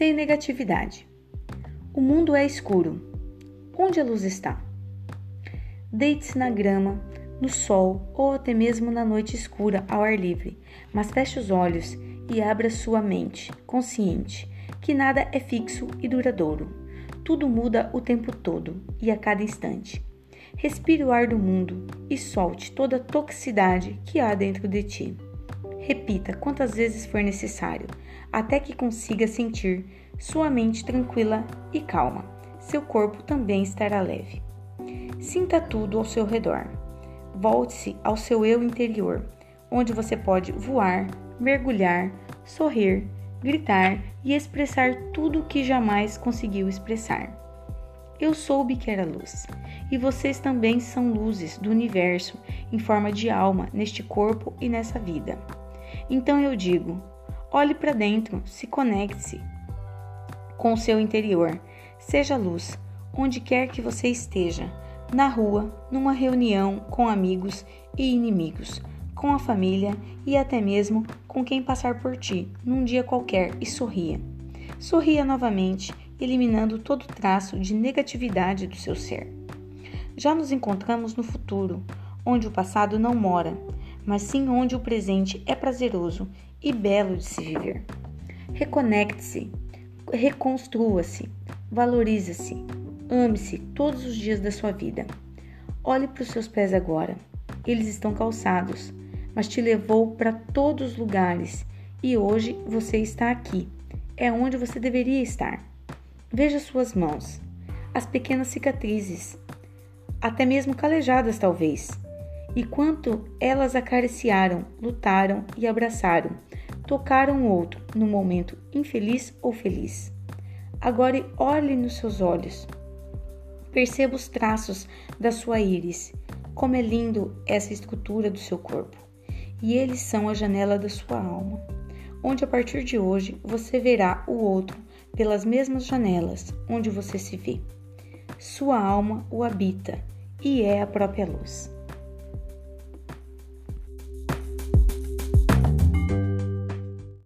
sem negatividade. O mundo é escuro. Onde a luz está? Deite-se na grama, no sol ou até mesmo na noite escura ao ar livre, mas feche os olhos e abra sua mente, consciente que nada é fixo e duradouro. Tudo muda o tempo todo e a cada instante. Respire o ar do mundo e solte toda a toxicidade que há dentro de ti. Repita quantas vezes for necessário, até que consiga sentir sua mente tranquila e calma. Seu corpo também estará leve. Sinta tudo ao seu redor. Volte-se ao seu eu interior, onde você pode voar, mergulhar, sorrir, gritar e expressar tudo o que jamais conseguiu expressar. Eu soube que era luz, e vocês também são luzes do universo em forma de alma neste corpo e nessa vida. Então eu digo: olhe para dentro, se conecte-se com o seu interior, seja luz, onde quer que você esteja, na rua, numa reunião com amigos e inimigos, com a família e até mesmo com quem passar por ti num dia qualquer e sorria. Sorria novamente, eliminando todo traço de negatividade do seu ser. Já nos encontramos no futuro, onde o passado não mora, mas sim onde o presente é prazeroso e belo de se viver. Reconecte-se, reconstrua-se, valorize-se, ame-se todos os dias da sua vida. Olhe para os seus pés agora. Eles estão calçados, mas te levou para todos os lugares e hoje você está aqui. É onde você deveria estar. Veja suas mãos, as pequenas cicatrizes, até mesmo calejadas talvez. E quanto elas acariciaram, lutaram e abraçaram, tocaram o outro no momento infeliz ou feliz. Agora olhe nos seus olhos. Perceba os traços da sua íris, como é lindo essa estrutura do seu corpo e eles são a janela da sua alma, onde a partir de hoje você verá o outro pelas mesmas janelas onde você se vê. Sua alma o habita e é a própria luz.